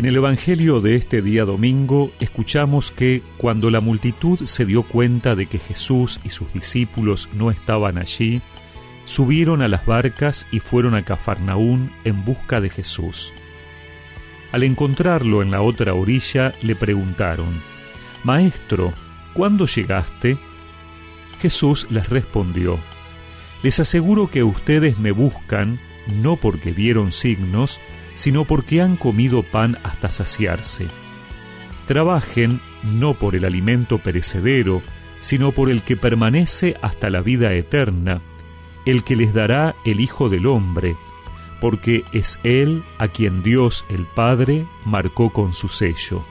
En el Evangelio de este día domingo escuchamos que cuando la multitud se dio cuenta de que Jesús y sus discípulos no estaban allí, subieron a las barcas y fueron a Cafarnaún en busca de Jesús. Al encontrarlo en la otra orilla, le preguntaron, Maestro, ¿cuándo llegaste? Jesús les respondió, Les aseguro que ustedes me buscan no porque vieron signos, sino porque han comido pan hasta saciarse. Trabajen no por el alimento perecedero, sino por el que permanece hasta la vida eterna, el que les dará el Hijo del Hombre, porque es Él a quien Dios el Padre marcó con su sello.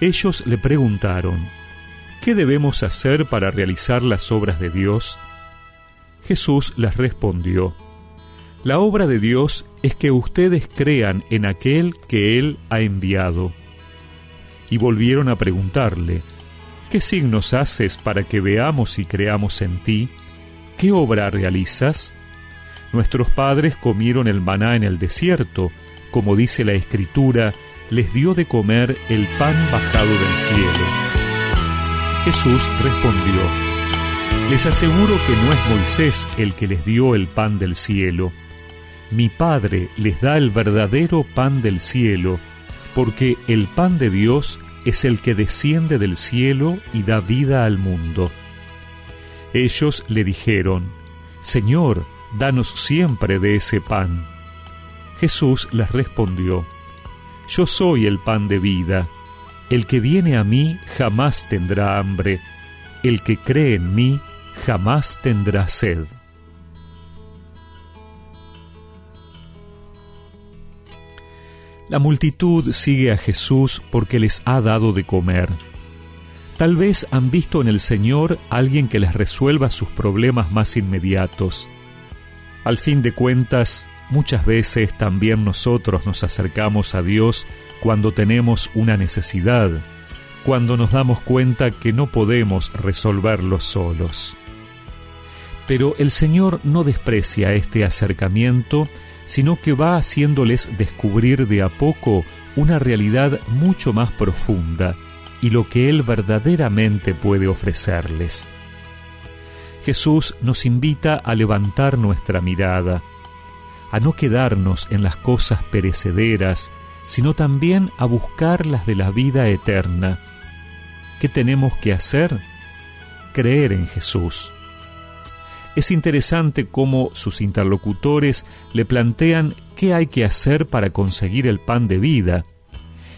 Ellos le preguntaron, ¿qué debemos hacer para realizar las obras de Dios? Jesús les respondió, la obra de Dios es que ustedes crean en aquel que Él ha enviado. Y volvieron a preguntarle, ¿qué signos haces para que veamos y creamos en ti? ¿Qué obra realizas? Nuestros padres comieron el maná en el desierto, como dice la Escritura, les dio de comer el pan bajado del cielo. Jesús respondió, Les aseguro que no es Moisés el que les dio el pan del cielo, mi Padre les da el verdadero pan del cielo, porque el pan de Dios es el que desciende del cielo y da vida al mundo. Ellos le dijeron, Señor, danos siempre de ese pan. Jesús les respondió, Yo soy el pan de vida, el que viene a mí jamás tendrá hambre, el que cree en mí jamás tendrá sed. La multitud sigue a Jesús porque les ha dado de comer. Tal vez han visto en el Señor alguien que les resuelva sus problemas más inmediatos. Al fin de cuentas, muchas veces también nosotros nos acercamos a Dios cuando tenemos una necesidad, cuando nos damos cuenta que no podemos resolverlo solos. Pero el Señor no desprecia este acercamiento sino que va haciéndoles descubrir de a poco una realidad mucho más profunda y lo que Él verdaderamente puede ofrecerles. Jesús nos invita a levantar nuestra mirada, a no quedarnos en las cosas perecederas, sino también a buscar las de la vida eterna. ¿Qué tenemos que hacer? Creer en Jesús. Es interesante cómo sus interlocutores le plantean qué hay que hacer para conseguir el pan de vida,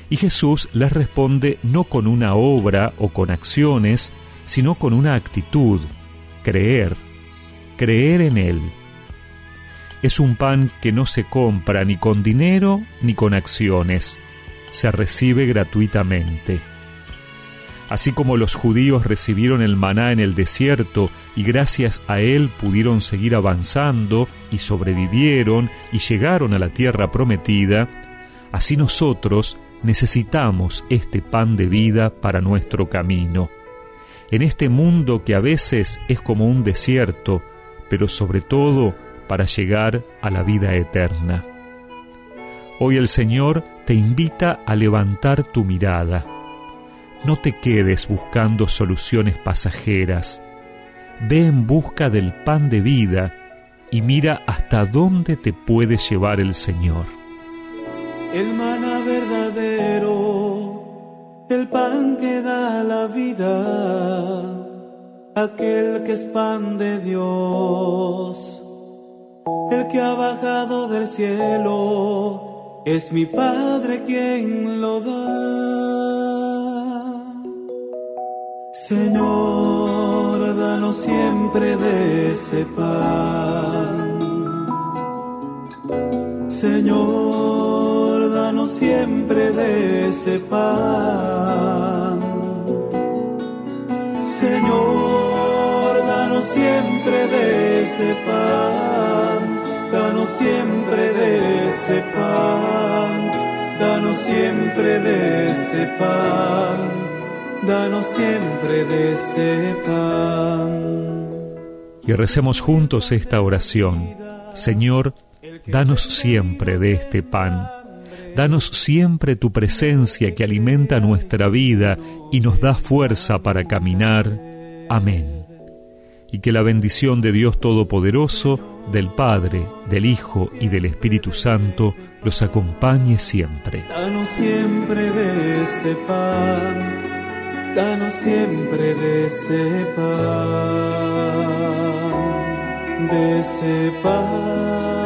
y Jesús les responde no con una obra o con acciones, sino con una actitud, creer, creer en Él. Es un pan que no se compra ni con dinero ni con acciones, se recibe gratuitamente. Así como los judíos recibieron el maná en el desierto y gracias a él pudieron seguir avanzando y sobrevivieron y llegaron a la tierra prometida, así nosotros necesitamos este pan de vida para nuestro camino. En este mundo que a veces es como un desierto, pero sobre todo para llegar a la vida eterna. Hoy el Señor te invita a levantar tu mirada no te quedes buscando soluciones pasajeras. Ve en busca del pan de vida y mira hasta dónde te puede llevar el Señor. El maná verdadero, el pan que da la vida, aquel que es pan de Dios, el que ha bajado del cielo, es mi Padre quien lo da. Señor, danos siempre de ese pan. Señor, danos siempre de ese pan. Señor, danos siempre de ese pan. Danos siempre de ese pan. Danos siempre de ese pan danos siempre de ese pan. Y recemos juntos esta oración. Señor, danos siempre de este pan. Danos siempre tu presencia que alimenta nuestra vida y nos da fuerza para caminar. Amén. Y que la bendición de Dios Todopoderoso, del Padre, del Hijo y del Espíritu Santo los acompañe siempre. Danos siempre de ese pan, danos siempre de ese pan, de ese pan